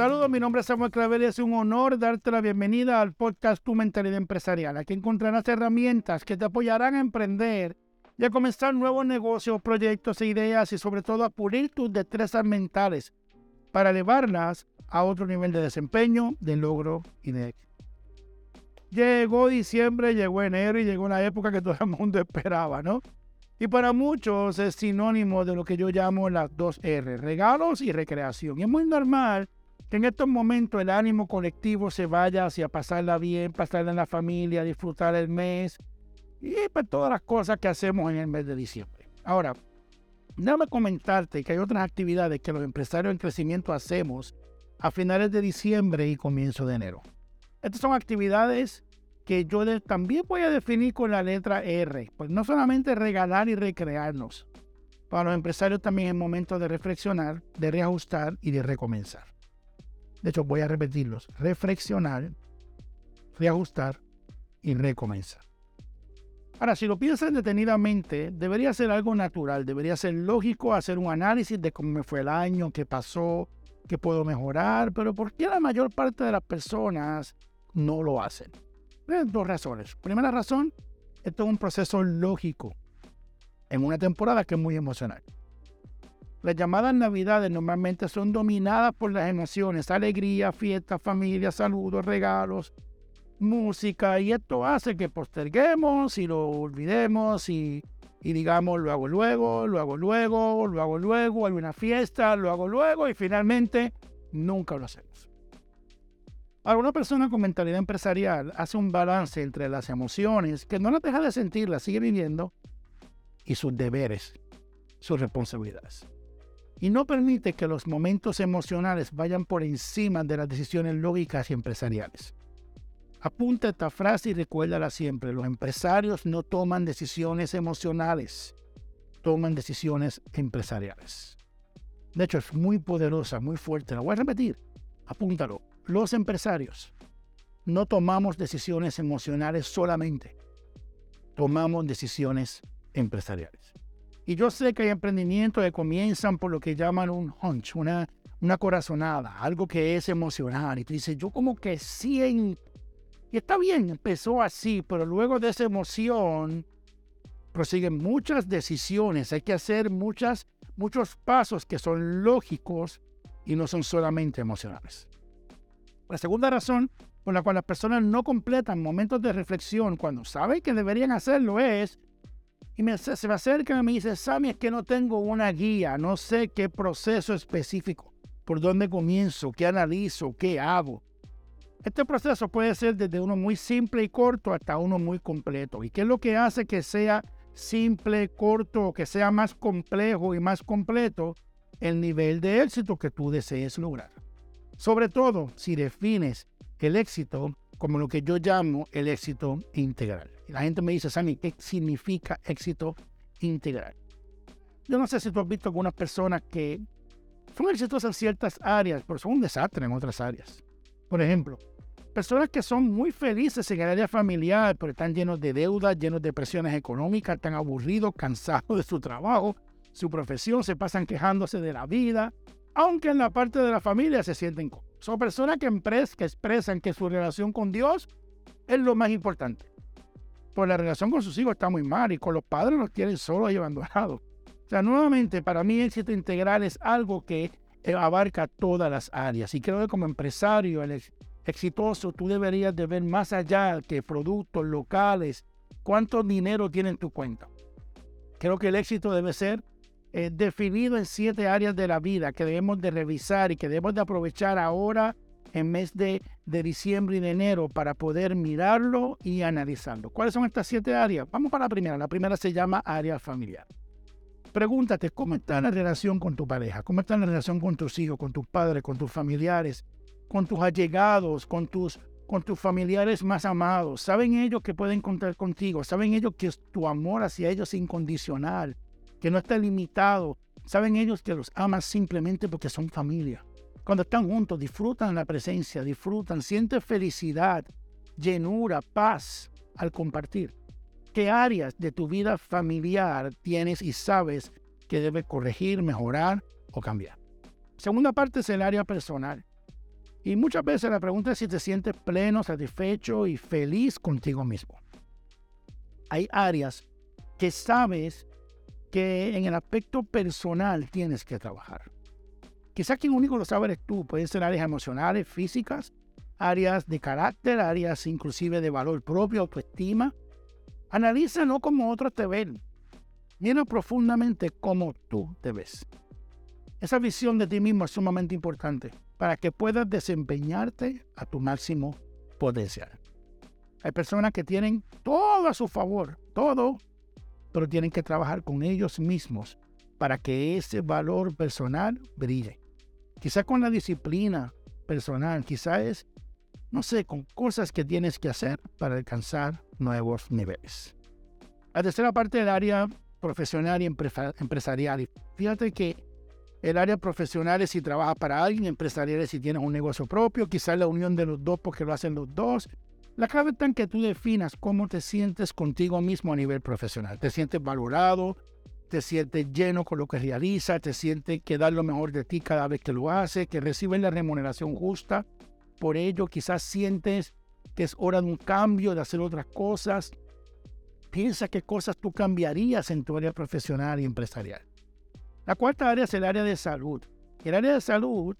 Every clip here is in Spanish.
Saludos, mi nombre es Samuel Clavel y es un honor darte la bienvenida al podcast Tu Mentalidad Empresarial. Aquí encontrarás herramientas que te apoyarán a emprender y a comenzar nuevos negocios, proyectos e ideas y sobre todo a pulir tus destrezas mentales para elevarlas a otro nivel de desempeño, de logro y de éxito. Llegó diciembre, llegó enero y llegó la época que todo el mundo esperaba, ¿no? Y para muchos es sinónimo de lo que yo llamo las dos R, regalos y recreación. Y es muy normal que en estos momentos el ánimo colectivo se vaya hacia pasarla bien, pasarla en la familia, disfrutar el mes y pues todas las cosas que hacemos en el mes de diciembre. Ahora, déjame comentarte que hay otras actividades que los empresarios en crecimiento hacemos a finales de diciembre y comienzo de enero. Estas son actividades que yo también voy a definir con la letra R. Pues no solamente regalar y recrearnos. Para los empresarios también es momento de reflexionar, de reajustar y de recomenzar. De hecho, voy a repetirlos. Reflexionar, reajustar y recomenzar. Ahora, si lo piensas detenidamente, debería ser algo natural, debería ser lógico hacer un análisis de cómo me fue el año, qué pasó, qué puedo mejorar, pero ¿por qué la mayor parte de las personas no lo hacen? dos razones. Primera razón, esto es un proceso lógico en una temporada que es muy emocional. Las llamadas navidades normalmente son dominadas por las emociones, alegría, fiesta, familia, saludos, regalos, música, y esto hace que posterguemos y lo olvidemos y, digamos, lo hago luego, lo hago luego, lo hago luego, hay una fiesta, lo hago luego y finalmente nunca lo hacemos. Ahora, una persona con mentalidad empresarial hace un balance entre las emociones, que no las deja de sentir, las sigue viviendo, y sus deberes, sus responsabilidades. Y no permite que los momentos emocionales vayan por encima de las decisiones lógicas y empresariales. Apunta esta frase y recuérdala siempre. Los empresarios no toman decisiones emocionales, toman decisiones empresariales. De hecho, es muy poderosa, muy fuerte. La voy a repetir. Apúntalo los empresarios no tomamos decisiones emocionales solamente, tomamos decisiones empresariales. Y yo sé que hay emprendimientos que comienzan por lo que llaman un hunch, una, una corazonada, algo que es emocional. Y tú dices, yo como que siento. Y está bien, empezó así, pero luego de esa emoción prosiguen muchas decisiones. Hay que hacer muchas, muchos pasos que son lógicos y no son solamente emocionales. La segunda razón por la cual las personas no completan momentos de reflexión cuando saben que deberían hacerlo es, y me, se me acercan y me dice, Sammy, es que no tengo una guía, no sé qué proceso específico, por dónde comienzo, qué analizo, qué hago. Este proceso puede ser desde uno muy simple y corto hasta uno muy completo. ¿Y qué es lo que hace que sea simple, corto que sea más complejo y más completo? El nivel de éxito que tú desees lograr. Sobre todo si defines el éxito como lo que yo llamo el éxito integral. La gente me dice, Sammy, ¿qué significa éxito integral? Yo no sé si tú has visto algunas personas que son exitosas en ciertas áreas, pero son un desastre en otras áreas. Por ejemplo, personas que son muy felices en el área familiar, pero están llenos de deudas, llenos de presiones económicas, están aburridos, cansados de su trabajo, su profesión, se pasan quejándose de la vida, aunque en la parte de la familia se sienten cómodos. Son personas que, que expresan que su relación con Dios es lo más importante. Pues la relación con sus hijos está muy mal y con los padres los tienen solos y abandonados. O sea, nuevamente, para mí éxito integral es algo que eh, abarca todas las áreas. Y creo que como empresario el exitoso, tú deberías de ver más allá que productos locales, cuánto dinero tiene en tu cuenta. Creo que el éxito debe ser eh, definido en siete áreas de la vida que debemos de revisar y que debemos de aprovechar ahora en mes de, de diciembre y de enero para poder mirarlo y analizarlo. ¿Cuáles son estas siete áreas? Vamos para la primera. La primera se llama área familiar. Pregúntate, ¿cómo está la relación con tu pareja? ¿Cómo está la relación con tus hijos, con tus padres, con tus familiares, con tus allegados, con tus, con tus familiares más amados? ¿Saben ellos que pueden contar contigo? ¿Saben ellos que tu amor hacia ellos es incondicional? que no está limitado. Saben ellos que los amas simplemente porque son familia. Cuando están juntos, disfrutan la presencia, disfrutan, sienten felicidad, llenura, paz al compartir. ¿Qué áreas de tu vida familiar tienes y sabes que debes corregir, mejorar o cambiar? Segunda parte es el área personal. Y muchas veces la pregunta es si te sientes pleno, satisfecho y feliz contigo mismo. Hay áreas que sabes que en el aspecto personal tienes que trabajar. Quizás quien único lo sabe eres tú. Pueden ser áreas emocionales, físicas, áreas de carácter, áreas inclusive de valor propio, autoestima. Analiza no como otros te ven. Mira profundamente cómo tú te ves. Esa visión de ti mismo es sumamente importante para que puedas desempeñarte a tu máximo potencial. Hay personas que tienen todo a su favor, todo, pero tienen que trabajar con ellos mismos para que ese valor personal brille. Quizá con la disciplina personal, quizá es, no sé, con cosas que tienes que hacer para alcanzar nuevos niveles. La tercera parte del área profesional y empresarial. Fíjate que el área profesional es si trabajas para alguien, empresarial es si tienes un negocio propio, quizás la unión de los dos porque lo hacen los dos. La clave está en que tú definas cómo te sientes contigo mismo a nivel profesional. Te sientes valorado, te sientes lleno con lo que realizas, te sientes que das lo mejor de ti cada vez que lo haces, que recibes la remuneración justa. Por ello, quizás sientes que es hora de un cambio, de hacer otras cosas. Piensa qué cosas tú cambiarías en tu área profesional y empresarial. La cuarta área es el área de salud. El área de salud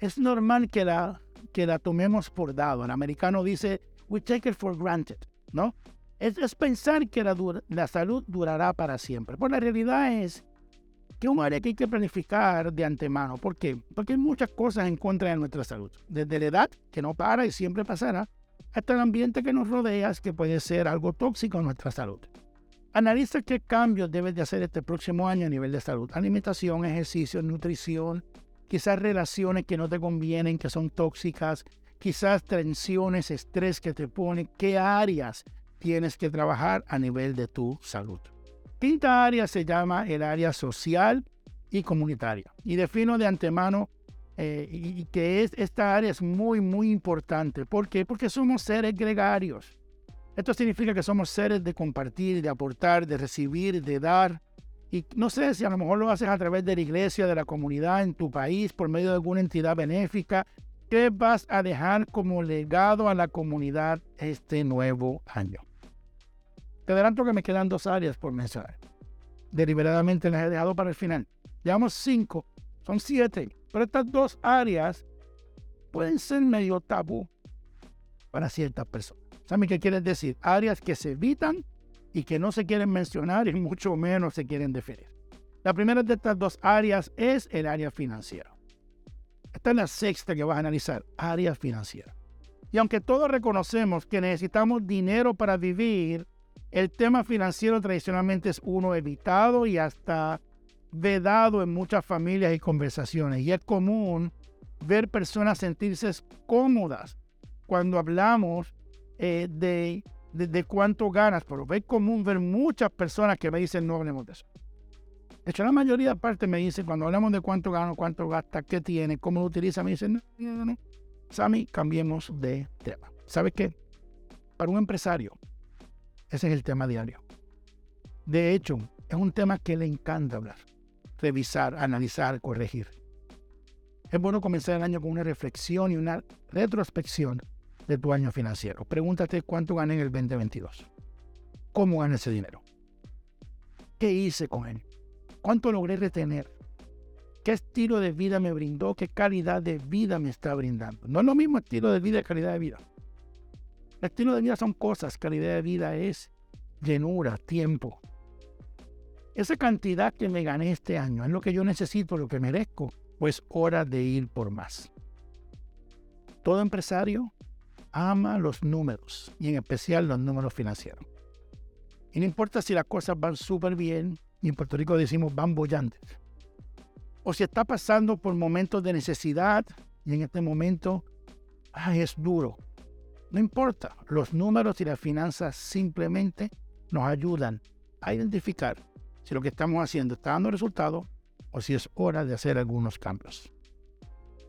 es normal que la, que la tomemos por dado. El americano dice, we take it for granted, ¿no? Es, pensar que la, salud durará para siempre. Pues la realidad es que es un área que hay que planificar de antemano. ¿Por qué? Porque hay muchas cosas en contra de nuestra salud. Desde la edad, que no para y siempre pasará, hasta el ambiente que nos rodea, que puede ser algo tóxico en nuestra salud. Analiza qué cambios debes de hacer este próximo año a nivel de salud. Alimentación, ejercicio, nutrición, quizás relaciones que no te convienen, que son tóxicas, quizás tensiones, estrés que te ponen. ¿Qué áreas tienes que trabajar a nivel de tu salud? Quinta área se llama el área social y comunitaria. Y defino de antemano eh, y que es, esta área es muy, muy importante. ¿Por qué? Porque somos seres gregarios. Esto significa que somos seres de compartir, de aportar, de recibir, de dar. Y no sé si a lo mejor lo haces a través de la iglesia, de la comunidad, en tu país, por medio de alguna entidad benéfica. ¿Qué vas a dejar como legado a la comunidad este nuevo año? Te adelanto que me quedan dos áreas por mencionar. Deliberadamente las he dejado para el final. Llevamos cinco, son siete. Pero estas dos áreas pueden ser medio tabú para ciertas personas. ¿Saben qué quiere decir? Áreas que se evitan y que no se quieren mencionar y mucho menos se quieren definir. La primera de estas dos áreas es el área financiera. Esta es la sexta que vas a analizar, área financiera. Y aunque todos reconocemos que necesitamos dinero para vivir, el tema financiero tradicionalmente es uno evitado y hasta vedado en muchas familias y conversaciones. Y es común ver personas sentirse cómodas cuando hablamos eh, de, de, cuánto ganas, pero es común ver muchas personas que me dicen no hablemos de eso. De hecho, la mayoría de parte me dice cuando hablamos de cuánto gano, cuánto gasta, qué tiene, cómo lo utiliza, me dicen, no, no, no. Sammy, cambiemos de tema. ¿Sabes qué? Para un empresario, ese es el tema diario. De hecho, es un tema que le encanta hablar, revisar, analizar, corregir. Es bueno comenzar el año con una reflexión y una retrospección de tu año financiero. Pregúntate cuánto gané en el 2022. ¿Cómo gané ese dinero? ¿Qué hice con él? ¿Cuánto logré retener? ¿Qué estilo de vida me brindó? ¿Qué calidad de vida me está brindando? No es lo mismo estilo de vida y calidad de vida. El estilo de vida son cosas, calidad de vida es llenura, tiempo. Esa cantidad que me gané este año es lo que yo necesito, lo que merezco, pues hora de ir por más. Todo empresario ama los números y en especial los números financieros. Y no importa si las cosas van súper bien, y en Puerto Rico decimos van bollantes, o si está pasando por momentos de necesidad y en este momento es duro. No importa, los números y las finanzas simplemente nos ayudan a identificar si lo que estamos haciendo está dando resultado o si es hora de hacer algunos cambios.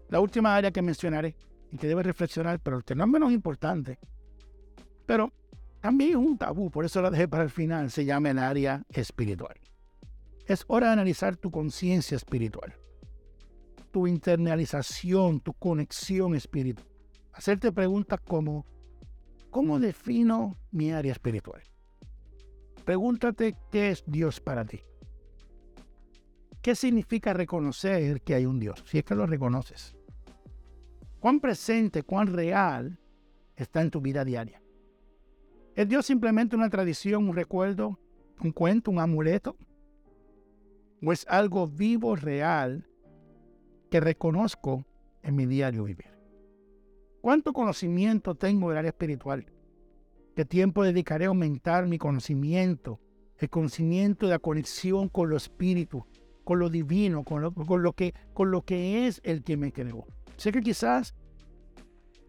La última área que mencionaré y que debes reflexionar, pero que no es menos importante, pero también es un tabú, por eso la dejé para el final, se llama el área espiritual. Es hora de analizar tu conciencia espiritual. tu internalización, tu conexión espiritual. Hacerte preguntas como, ¿cómo defino mi área espiritual? Pregúntate qué es Dios para ti. ¿Qué significa reconocer que hay un Dios? Si es que lo reconoces. ¿Cuán presente, cuán real está en tu vida diaria? ¿Es Dios simplemente una tradición, un recuerdo, un cuento, un amuleto? ¿O es algo vivo, real, que reconozco en mi diario vivir? ¿Cuánto conocimiento tengo del área espiritual? ¿Qué tiempo dedicaré a aumentar mi conocimiento? El conocimiento de la conexión con lo espíritu, con lo divino, con lo, que, con lo que es el que me creó. Sé que quizás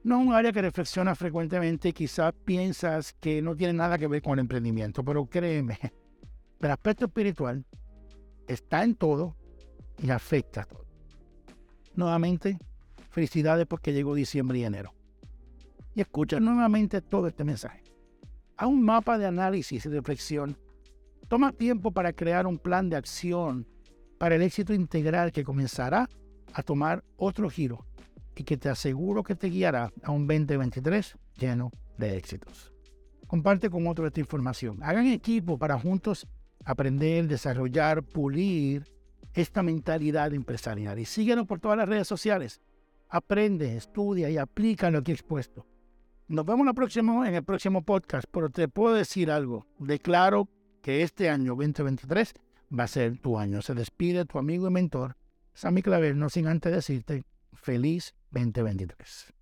no es un área que reflexiona frecuentemente, quizás piensas que no tiene nada que ver con el emprendimiento, pero créeme, el aspecto espiritual está en todo y afecta a todo. Nuevamente, felicidades porque llegó diciembre y enero. Y escucha nuevamente todo este mensaje. A un mapa de análisis y reflexión. Toma tiempo para crear un plan de acción para el éxito integral que comenzará a tomar otro giro y que te aseguro que te guiará a un 2023 lleno de éxitos. Comparte con otros esta información. Hagan equipo para juntos aprender, desarrollar, pulir esta mentalidad empresarial. Y síguenos por todas las redes sociales. Aprende, estudia y aplica lo que he expuesto. Nos vemos en el próximo podcast, pero te puedo decir algo. Declaro que este año 2023 va a ser tu año. Se despide tu amigo y mentor, Sammy Claver, no sin antes decirte feliz 2023.